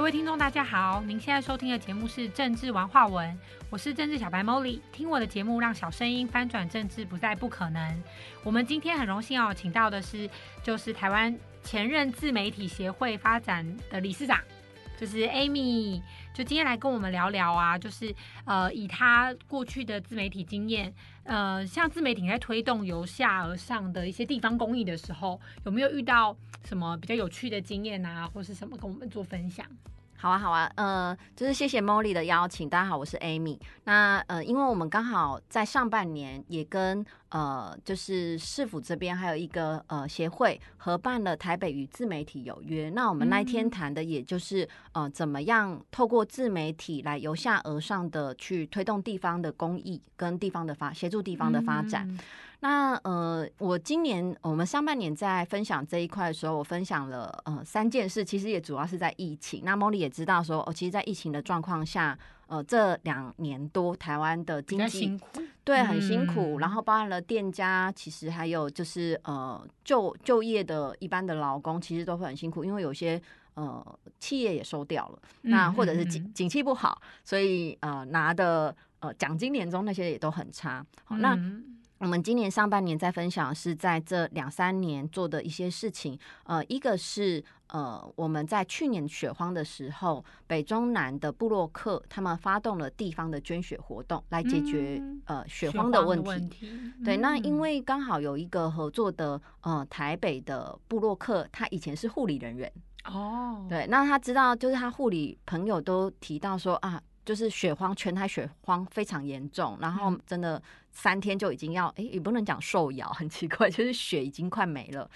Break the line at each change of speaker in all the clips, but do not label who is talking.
各位听众，大家好！您现在收听的节目是《政治玩话文》，我是政治小白 Molly。听我的节目，让小声音翻转政治，不再不可能。我们今天很荣幸哦，请到的是就是台湾前任自媒体协会发展的理事长，就是 Amy。就今天来跟我们聊聊啊，就是呃，以他过去的自媒体经验，呃，像自媒体在推动由下而上的一些地方公益的时候，有没有遇到什么比较有趣的经验啊，或是什么跟我们做分享？
好啊，好啊，呃，就是谢谢 Molly 的邀请。大家好，我是 Amy。那呃，因为我们刚好在上半年也跟呃，就是市府这边还有一个呃协会合办了台北与自媒体有约。那我们那一天谈的也就是呃，怎么样透过自媒体来由下而上的去推动地方的公益跟地方的发协助地方的发展。那呃，我今年我们上半年在分享这一块的时候，我分享了呃三件事，其实也主要是在疫情。那 Molly 也知道说，哦，其实，在疫情的状况下，呃，这两年多台湾的经济对很辛苦，然后包含了店家，其实还有就是呃就就业的一般的劳工，其实都会很辛苦，因为有些呃企业也收掉了，那或者是景景气不好，所以呃拿的呃奖金年终那些也都很差。好，那。我们今年上半年在分享是在这两三年做的一些事情，呃，一个是呃我们在去年雪荒的时候，北中南的布洛克他们发动了地方的捐血活动，来解决呃雪荒的问题。对，那因为刚好有一个合作的呃台北的布洛克，他以前是护理人员哦，对，那他知道就是他护理朋友都提到说啊。就是雪荒，全台雪荒非常严重，然后真的三天就已经要，哎，也不能讲受摇，很奇怪，就是雪已经快没了，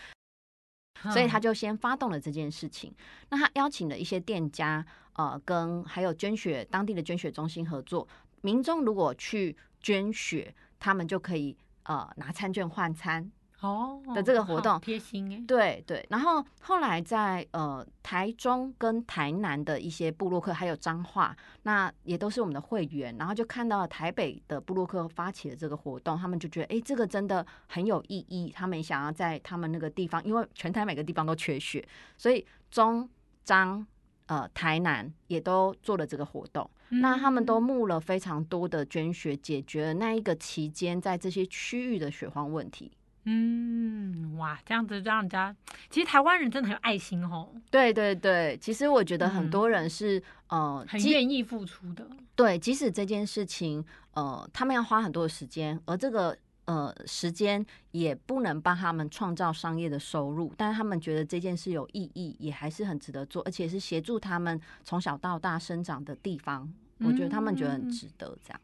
所以他就先发动了这件事情。那他邀请了一些店家，呃，跟还有捐血当地的捐血中心合作，民众如果去捐血，他们就可以呃拿餐券换餐。哦的这个活动。
贴心哎，
对对，然后后来在呃台中跟台南的一些布洛克，还有彰化，那也都是我们的会员，然后就看到了台北的布洛克发起的这个活动，他们就觉得哎，这个真的很有意义，他们想要在他们那个地方，因为全台每个地方都缺血，所以中彰呃台南也都做了这个活动，那他们都募了非常多的捐血，解决了那一个期间在这些区域的血荒问题。
嗯，哇，这样子让人家，其实台湾人真的很有爱心哦。
对对对，其实我觉得很多人是呃
很愿意付出的。
对，即使这件事情呃他们要花很多的时间，而这个呃时间也不能帮他们创造商业的收入，但是他们觉得这件事有意义，也还是很值得做，而且是协助他们从小到大生长的地方，我觉得他们觉得很值得这样。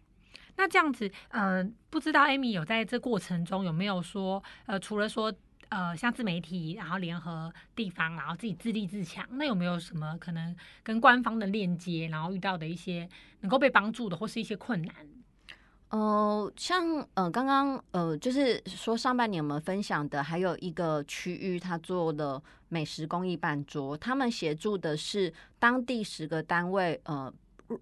那这样子，呃，不知道 Amy 有在这过程中有没有说，呃，除了说，呃，像自媒体，然后联合地方，然后自己自立自强，那有没有什么可能跟官方的链接，然后遇到的一些能够被帮助的，或是一些困难？
呃，像呃，刚刚呃，就是说上半年我们分享的，还有一个区域，他做了美食公益办桌，他们协助的是当地十个单位，呃，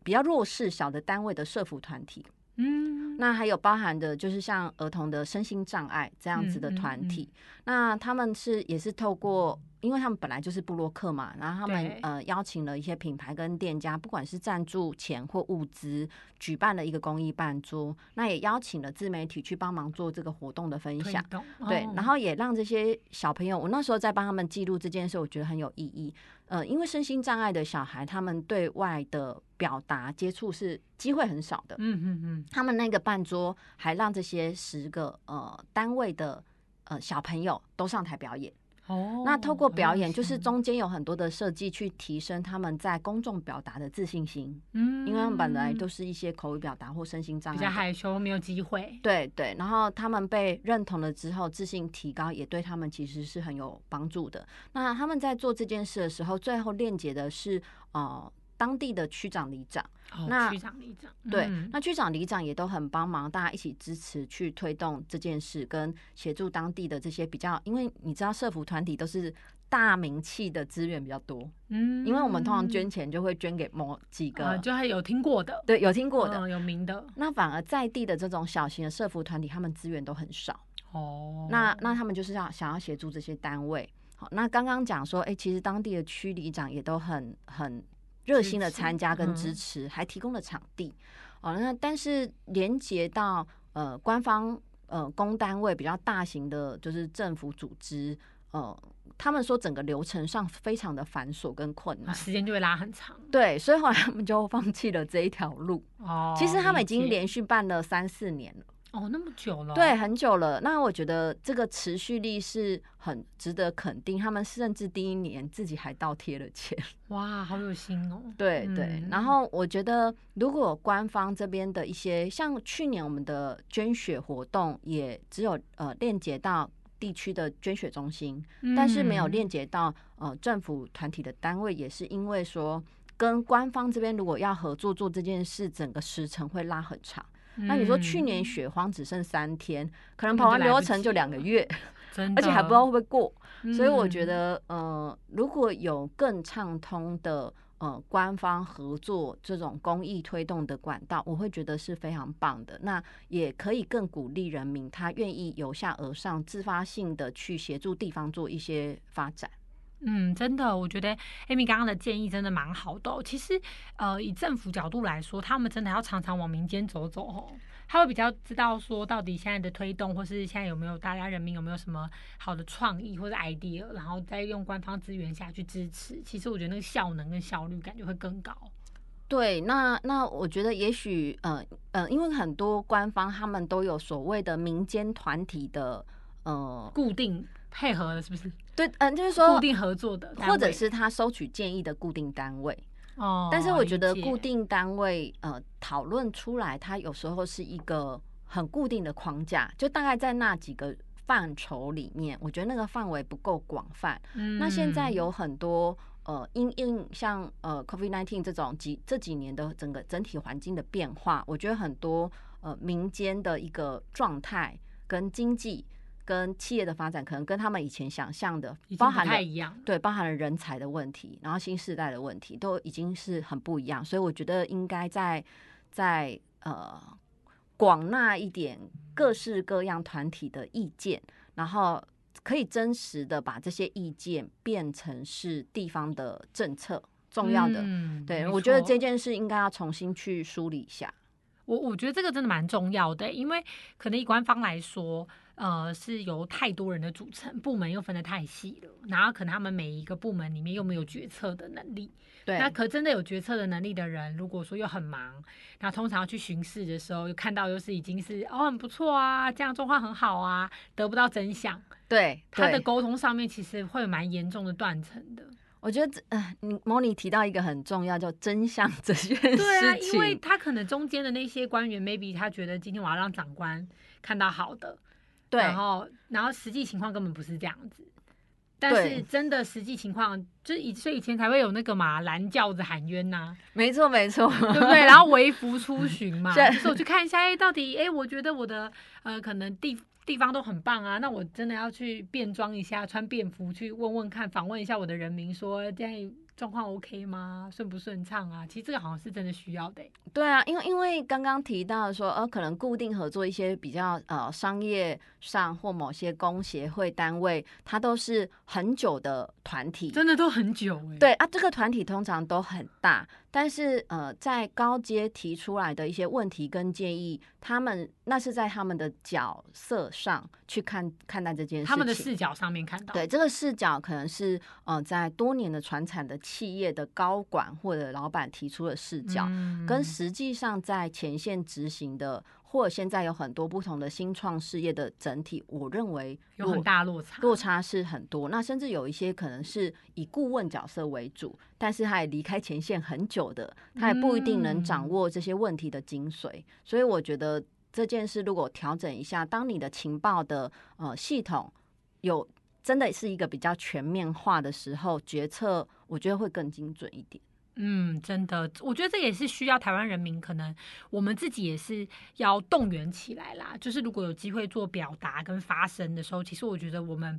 比较弱势小的单位的社服团体。嗯，那还有包含的，就是像儿童的身心障碍这样子的团体，那他们是也是透过。因为他们本来就是布洛克嘛，然后他们呃邀请了一些品牌跟店家，不管是赞助钱或物资，举办了一个公益办桌，那也邀请了自媒体去帮忙做这个活动的分享，对，然后也让这些小朋友，我那时候在帮他们记录这件事，我觉得很有意义。呃，因为身心障碍的小孩，他们对外的表达接触是机会很少的，嗯嗯嗯，他们那个办桌还让这些十个呃单位的呃小朋友都上台表演。哦，那透过表演，就是中间有很多的设计去提升他们在公众表达的自信心。嗯，因为他们本来都是一些口语表达或身心障碍，
比较害羞，没有机会。
对对，然后他们被认同了之后，自信提高，也对他们其实是很有帮助的。那他们在做这件事的时候，最后链接的是呃。当地的区长、里长，
那区长、里长，
对，那区长、里长也都很帮忙，大家一起支持去推动这件事，跟协助当地的这些比较，因为你知道社服团体都是大名气的资源比较多，嗯，因为我们通常捐钱就会捐给某几个，
就还有听过的，
对，有听过的，
有名的，
那反而在地的这种小型的社服团体，他们资源都很少，哦，那那他们就是要想要协助这些单位，好，那刚刚讲说，哎，其实当地的区里长也都很很。热心的参加跟
嗯
支持，还提供了场地。哦，那但是连接到呃官方呃公单位比较大型的，就是政府组织，呃，他们说整个流程上非常的繁琐跟困难。
时间就会拉很长
对，所以后来他们就放弃了这一条路。
哦。
其实他们已经连续办了三四年了。
哦那么久了，
对，，很久了。那我觉得这个持续力是很值得肯定。他们甚至第一年自己还倒贴了钱。
哇，好有心哦。
对对。
嗯
然后我觉得，如果官方这边的一些，像去年我们的捐血活动，也只有呃链接到地区的捐血中心，但是没有
嗯
链接到呃政府团体的单位，也是因为说。跟官方这边如果要合作做这件事，整个时程会拉很长。那你说去年
嗯
血荒只剩三天，可能跑完流程
及
就两个月 而且还不知道会不会过。所以我觉
嗯
得，呃，如果有更畅通的呃官方合作这种公益推动的管道，我会觉得是非常棒的。那也可以更鼓励人民，他愿意由下而上，自发性的去协助地方做一些发展。
嗯，真的，我觉得 Amy 刚刚的建议真的蛮好的哦、其实，呃，以政府角度来说，他们真的要常常往民间走走哦，他会比较知道说到底现在的推动，或是现在有没有大家人民有没有什么好的创意或者 idea，然后再用官方资源下去支持。其实我觉得那个效能跟效率感觉会更高。
对，那那我觉得也许呃呃，因为很多官方他们都有所谓的民间团体的呃，
固定配合的，是不是？
对，嗯、就是说
固定合作的，
或者是他收取建议的固定单位。
哦，
但是我觉得固定单位呃讨论出来，它有时候是一个很固定的框架，就大概在那几个范畴里面，我觉得那个范围不够广泛。那现在
嗯
有很多呃，因应像呃 COVID nineteen 这种几这几年的整个整体环境的变化，我觉得很多呃民间的一个状态跟经济跟企业的发展，可能跟他们以前想象的包含了
太一样。
对，包含了人才的问题，然后新时代的问题，都已经是很不一样。所以我觉得应该在在呃广纳一点各式各样团体的意见，然后可以真实的把这些意见变成是地方的政策重要的。
嗯
对，我觉得这件事应该要重新去梳理一下。
我我觉得这个真的蛮重要的，因为可能以官方来说，呃，是由太多人的组成，部门又分得太细了，然后可能他们每一个部门里面又没有决策的能力。
对，
那可真的有决策的能力的人，如果说又很忙，然后通常要去巡视的时候，又看到又是已经是哦很不错啊，这样状况很好啊，得不到真相，
对，对
他的沟通上面其实会有蛮严重的断层的。
我觉得这，呃，你莫妮提到一个很重要，叫真相这件事情。
对啊，因为他可能中间的那些官员，maybe 他觉得今天我要让长官看到好的，
对
然后然后实际情况根本不是这样子。但是真的实际情况，就是以所以以前才会有那个嘛蓝轿子喊冤呐、
没错没错，
对不对？然后微服出巡嘛，
是
就是我去看一下，哎，到底哎，我觉得我的呃可能地地方都很棒啊，那我真的要去变装一下，穿便服去问问看，访问一下我的人民说，现在状况 OK 吗？顺不顺畅啊？其实这个好像是真的需要的欸、
对啊，因为因为刚刚提到说，呃，可能固定合作一些比较呃商业上或某些工协会单位，它都是很久的团体。
真的都很久欸、
对啊，这个团体通常都很大，但是呃，在高阶提出来的一些问题跟建议，他们那是在他们的角色上去看看待这件事情。
他们的视角上面看到，
对，这个视角可能是呃，在多年的传产的企业的高管或者老板提出的视角，
嗯
跟实际上在前线执行的，或者现在有很多不同的新创事业的整体，我认为
有很大落差。
落差是很多。那甚至有一些可能是以顾问角色为主，但是他也离开前线很久的，他也不一定能掌
嗯
握这些问题的精髓。所以我觉得这件事如果调整一下，当你的情报的呃系统有真的是一个比较全面化的时候，决策我觉得会更精准一点。
嗯，真的，我觉得这也是需要台湾人民，可能我们自己也是要动员起来啦。就是如果有机会做表达跟发声的时候，其实我觉得我们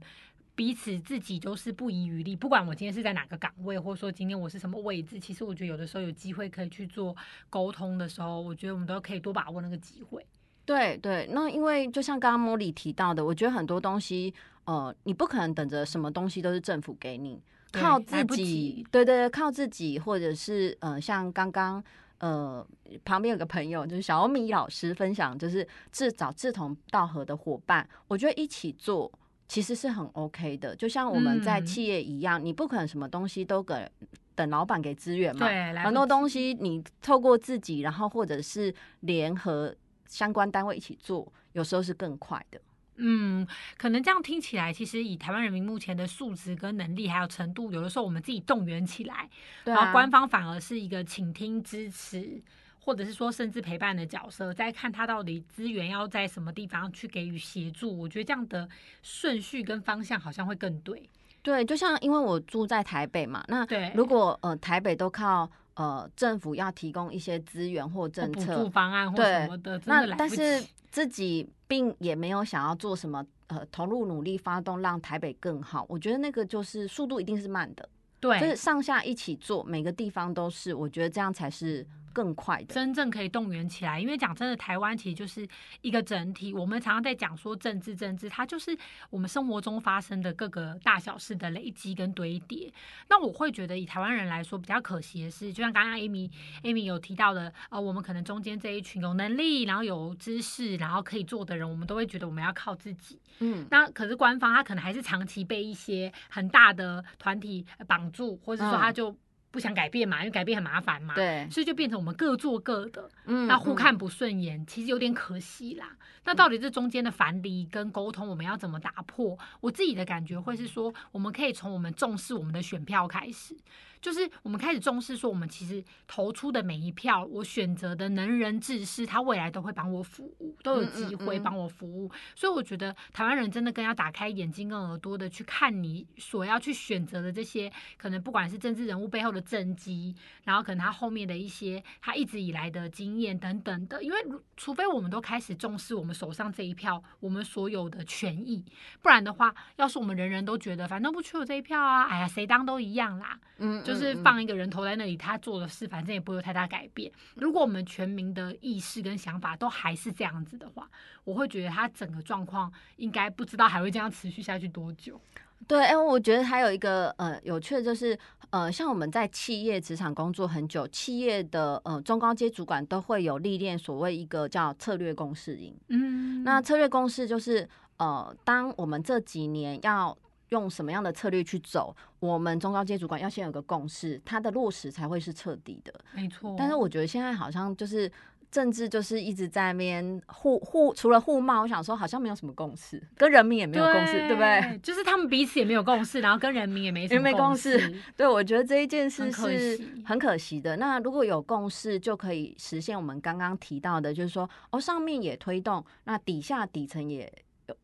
彼此自己都是不遗余力，不管我今天是在哪个岗位，或者说今天我是什么位置，其实我觉得有的时候有机会可以去做沟通的时候，我觉得我们都可以多把握那个机会。
对对，那因为就像刚刚莫莉提到的，我觉得很多东西，呃，你不可能等着什么东西都是政府给你，靠自己
及，
对对对，靠自己，或者是呃，像刚刚呃旁边有个朋友，就是小米老师分享，就是自找志同道合的伙伴，我觉得一起做其实是很 OK 的。就像我们在
嗯
企业一样，你不可能什么东西都给等老板给资源嘛，
对，
很多东西你透过自己，然后或者是联合相关单位一起做，有时候是更快的。
嗯，可能这样听起来，其实以台湾人民目前的素质跟能力还有程度，有的时候我们自己动员起来，
对啊，
然后官方反而是一个倾听、支持，或者是说甚至陪伴的角色，再看他到底资源要在什么地方去给予协助。我觉得这样的顺序跟方向好像会更对。
对，就像因为我住在台北嘛，那
对，
如果呃台北都靠呃政府要提供一些资源或
或
政
补助
策，
方案或
对
什么的，
那但是。自己并也没有想要做什么呃投入努力发动让台北更好，我觉得那个就是速度一定是慢的，对就是，上下一起做，每个地方都是，我觉得这样才是更快的。
真正可以动员起来。因为讲真的，台湾其实就是一个整体。我们常常在讲说政治，政治它就是我们生活中发生的各个大小事的累积跟堆叠。那我会觉得，以台湾人来说，比较可惜的是，就像刚刚 Amy Amy 有提到的，呃，我们可能中间这一群有能力，然后有知识，然后可以做的人，我们都会觉得我们要靠自己。
嗯，
那可是官方他可能还是长期被一些很大的团体绑住，或者说
嗯
他就不想改变嘛，因为改变很麻烦嘛。
对，
所以就变成我们各做各的，
嗯
那互
嗯
看不顺眼，其实有点可惜啦。那到底这中间的樊篱跟沟通，我们要怎么打破？我自己的感觉会是说，我们可以从我们重视我们的选票开始，就是我们开始重视说，我们其实投出的每一票，我选择的能人志士，他未来都会帮我服务，都有机会帮我服务。所以我觉得台湾人真的更要打开眼睛跟耳朵的去看你所要去选择的这些，可能不管是政治人物背后的政绩，然后可能他后面的一些他一直以来的经验等等的，因为除非我们都开始重视我们手上这一票，我们所有的权益，不然的话，要是我们人人都觉得反正不缺我这一票啊，哎呀谁当都一样啦，
嗯
就是放一个人头在那里，他做的事反正也不会有太大改变。如果我们全民的意识跟想法都还是这样子的话，我会觉得他整个状况应该不知道还会这样持续下去多久。
对，哎、我觉得还有一个呃有趣的就是，呃，像我们在企业职场工作很久，企业的呃中高阶主管都会有历练所谓一个叫策略公式营。
嗯
那策略公式就是呃，当我们这几年要用什么样的策略去走，我们中高阶主管要先有个共识，它的落实才会是彻底的。
没错，
但是我觉得现在好像就是。政治就是一直在那边互互，除了互骂，我想说好像没有什么共识，跟人民也没有共识，对不对？？
就是他们彼此也没有共识，然后跟人民也没什
也
么
没共识
识。
对，我觉得这一件事是很可惜的。那如果有共识，就可以实现我们刚刚提到的，就是说，哦，上面也推动，那底下底层也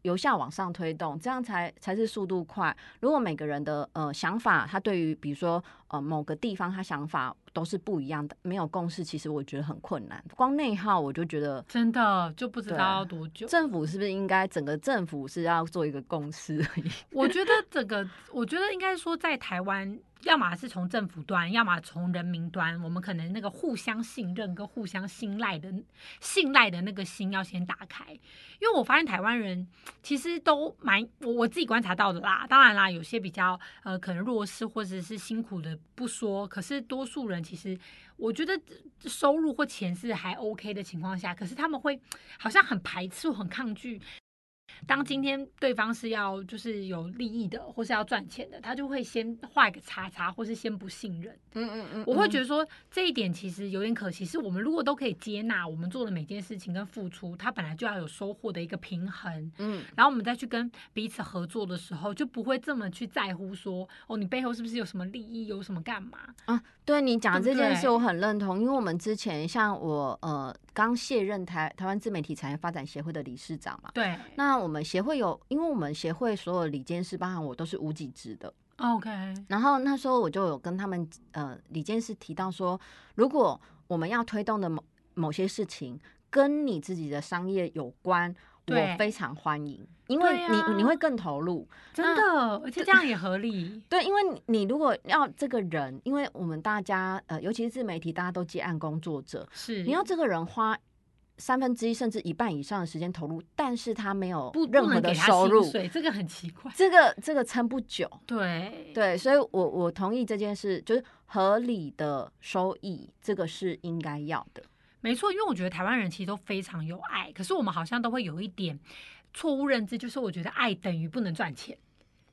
由下往上推动，这样才才是速度快。如果每个人的呃想法，他对于比如说呃某个地方他想法都是不一样的，没有共识，其实我觉得很困难。光内耗，我就觉得
真的就不知道要多久。
政府是不是应该整个政府是要做一个共识而已？
我觉得整个，我觉得应该说，在台湾，要么是从政府端，要么从人民端，我们可能那个互相信任跟互相信赖的信赖的那个心要先打开。因为我发现台湾人其实都蛮我我自己观察到的啦，当然啦，有些比较呃可能弱势或者是辛苦的不说，可是多数人其实我觉得收入或钱是还 OK 的情况下，可是他们会好像很排斥、很抗拒当今天对方是要就是有利益的，或是要赚钱的，他就会先画一个叉叉，或是先不信任。
嗯嗯嗯
我会觉得说这一点其实有点可惜，是我们如果都可以接纳我们做的每件事情跟付出，它本来就要有收获的一个平衡。
嗯
然后我们再去跟彼此合作的时候，就不会这么去在乎说哦，你背后是不是有什么利益，有什么干嘛？
啊，对你讲这件事，我很认同，因为我们之前像我呃刚卸任台台湾自媒体产业发展协会的理事长嘛，
对。
那我们协会有，因为我们协会所有理监事，包含我都是无给职的
，，OK，
然后那时候我就有跟他们呃理监事提到说，如果我们要推动的某某些事情跟你自己的商业有关，
对
我非常欢迎，因为你、
啊
你会更投入。
真的，而且这样也合理。
对，因为你你如果要这个人，因为我们大家呃，尤其是自媒体，大家都接案工作者，
是，
你要这个人花三分之一甚至一半以上的时间投入，但是他没有任何的收入
这个很奇怪。
这个这个撑不久。
对
对，所以我我同意这件事，就是合理的收益，这个是应该要的。
没错，因为我觉得台湾人其实都非常有爱，可是我们好像都会有一点错误认知，就是我觉得爱等于不能赚钱，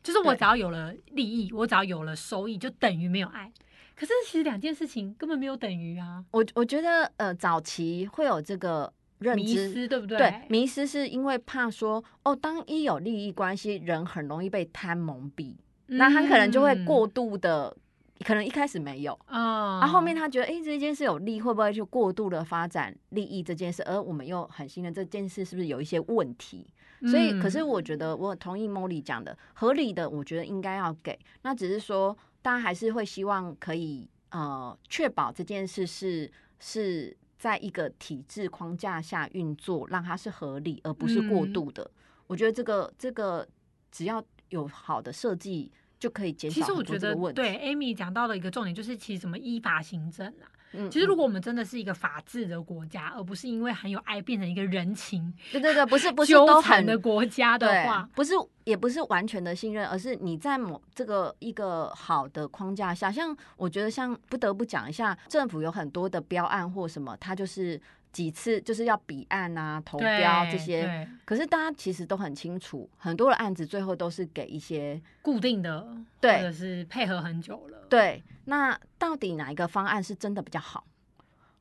就是我只要有了利益，我只要有了收益，就等于没有爱。可是其实两件事情根本没有等于啊，
我我觉得呃，早期会有这个认
迷
知。
失对不对？
对，迷失是因为怕说哦，当一有利益关系，人很容易被贪蒙蔽，那他可能就会过度的，可能一开始没有，
啊，
然后后面他觉得，哎、这件事有利，会不会就过度的发展利益这件事？而我们又很信任这件事是不是有一些问题？所以，可是
嗯
我觉得我同意 Molly 讲的，合理的，我觉得应该要给。那只是说，大家还是会希望可以呃确保这件事是是在一个体制框架下运作，让它是合理，而不是过
嗯
度的。我觉得这个这个只要有好的设计，就可以减少
其实我觉。得对 Amy 讲到的一个重点就是，其实什么依法行政啊。
嗯，
其实如
嗯
果我们真的是一个法治的国家，而不是因为很有爱变成一个人情
对对对，不是不是
纠
都很
缠的国家的
对
话，，
不是也不是完全的信任，而是你在某这个一个好的框架下，像我觉得像不得不讲一下，政府有很多的标案或什么，它就是几次就是要比案啊、投标这些，可是大家其实都很清楚，很多的案子最后都是给一些
固定的，
对
或者是配合很久了，
对，那到底哪一个方案是真的比较好？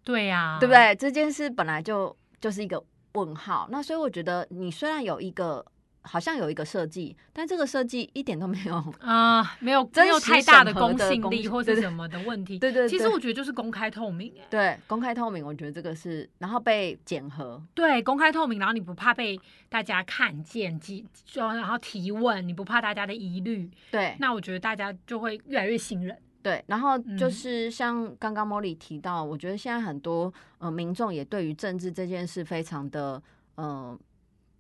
对呀、
对不？对？这件事本来就就是一个问号。那所以我觉得，你虽然有一个好像有一个设计，但这个设计一点都没有。
啊、没有
真
没有太大的公信力或者什么的问题。
对对对
其实我觉得就是公开透明、哎，
对，公开透明，我觉得这个是，然后被检核，
对，公开透明，然后你不怕被大家看见，提就然后提问，你不怕大家的疑虑，
对
那我觉得大家就会越来越信任。
对，然后就
嗯
是像刚刚莫莉提到，我觉得现在很多呃民众也对于政治这件事非常的呃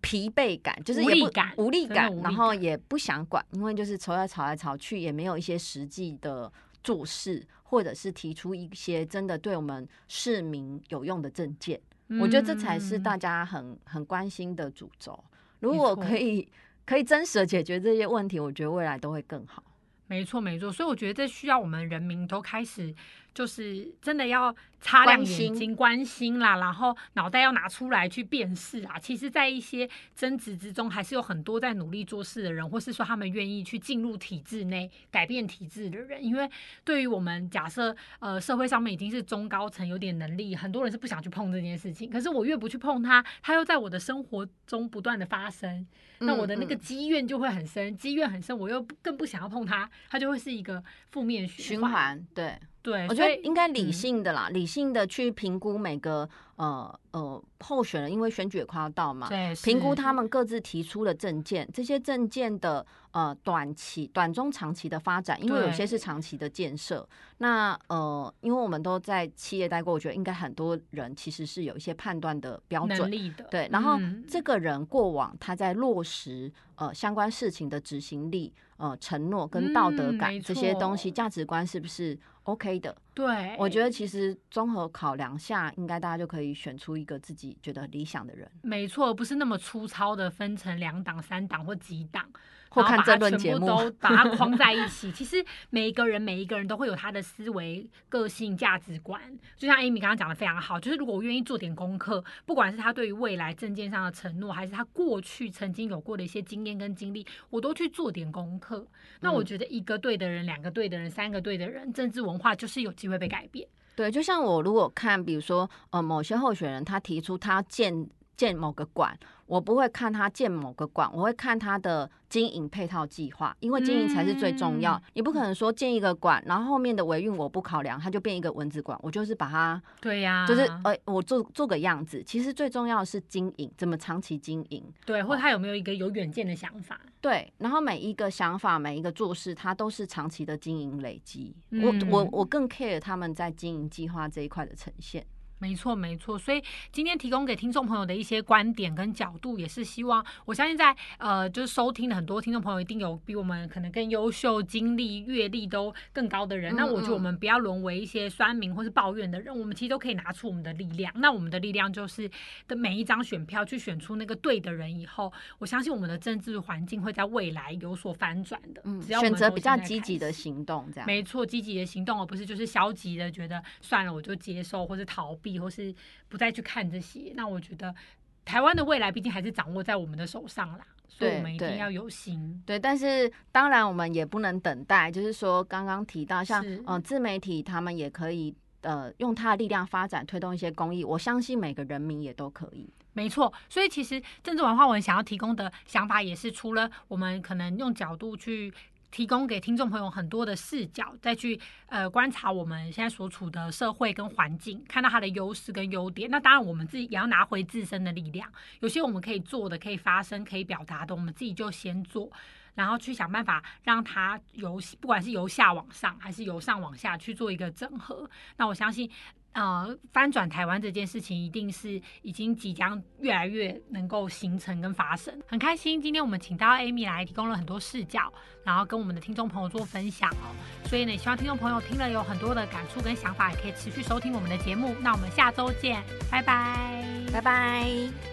疲惫感，就是也不
无力感
无力感，然后也不想管，因为就是吵来吵来吵去，也没有一些实际的做事，或者是提出一些真的对我们市民有用的政见。我觉得这才是
嗯
大家很很关心的主轴。如果可以可以真实的解决这些问题，我觉得未来都会更好。
没错，没错，所以我觉得这需要我们人民都开始，就是真的要擦亮眼睛、关心啦，然后脑袋要拿出来去辨识啊。其实，在一些争执之中，还是有很多在努力做事的人，或是说他们愿意去进入体制内改变体制的人。因为对于我们假设，呃，社会上面已经是中高层有点能力，很多人是不想去碰这件事情。可是我越不去碰它，它又在我的生活中不断的发生。那我的那个积怨就会很深，积怨很深，我又更不想要碰它，它就会是一个负面循
循环，对，
对，
我觉得应该理
嗯。
性的啦，理性的去评估每个呃呃候选人，因为选举也快要到嘛，
对
评估他们各自提出的证件，这些证件的呃短期、短中长期的发展，因为有些是长期的建设。那呃，因为我们都在企业待过，我觉得应该很多人其实是有一些判断的标准。对，然后
嗯。
这个人过往他在落实呃相关事情的执行力、呃承诺跟道德感、
嗯
这些东西，
错。
价值观是不是 OK 的？
对，
我觉得其实综合考量下，应该大家就可以选出一个自己觉得理想的人，
没错，不是那么粗糙的分成两档、三档或几党，
或看
然后把它
争论节目。
全部都把它框在一起。其实每一个人每一个人都会有他的思维、个性、价值观。就像 Amy 刚刚讲的非常好，就是如果我愿意做点功课，不管是他对于未来证件上的承诺，还是他过去曾经有过的一些经验跟经历，我都去做点功课。那我
嗯
觉得一个对的人、两个对的人、三个对的人，政治文化就是有机会被改变。
对，就像我如果看，比如说呃某些候选人他提出他建建某个馆，我不会看他建某个馆，我会看他的经营配套计划，因为经营才是最重要。
嗯
你不可能说建一个馆，然后后面的维运我不考量，它就变一个蚊子馆，我就是把它
对呀、
就是呃我做做个样子。其实最重要的是经营，怎么长期经营。
对，或者他有没有一个有远见的想法？
对，然后每一个想法、每一个做事，它都是长期的经营累积。
嗯
我我我更 care 他们在经营计划这一块的呈现。
没错，没错。所以今天提供给听众朋友的一些观点跟角度，也是希望我相信在呃，就是收听的很多听众朋友，一定有比我们可能更优秀、经历、阅历都更高的人。那我觉得我们不要沦为一些酸民或是抱怨的人，我们其实都可以拿出我们的力量。那我们的力量就是的每一张选票去选出那个对的人以后，我相信我们的政治环境会在未来有所翻转的。
嗯，
只要
选择比较积极的行动，这样
没错，积极的行动，而不是就是消极的觉得算了，我就接受或是逃避。或是不再去看这些，那我觉得台湾的未来毕竟还是掌握在我们的手上啦，所以我们一定要有心。
对，但是当然我们也不能等待，就是说刚刚提到像嗯自媒体，他们也可以呃用他的力量发展推动一些公益，我相信每个人民也都可以。
没错，所以其实政治文化文想要提供的想法也是，除了我们可能用角度去。提供给听众朋友很多的视角，再去呃观察我们现在所处的社会跟环境，看到它的优势跟优点。那当然，我们自己也要拿回自身的力量。有些我们可以做的、可以发声、可以表达的，我们自己就先做，然后去想办法让它由不管是由下往上，还是由上往下去做一个整合。那我相信。呃，翻转台湾这件事情，一定是已经即将越来越能够形成跟发生。很开心，今天我们请到 Amy 来，提供了很多视角，然后跟我们的听众朋友做分享哦。所以呢，希望听众朋友听了有很多的感触跟想法，也可以持续收听我们的节目。那我们下周见，拜拜，
拜拜。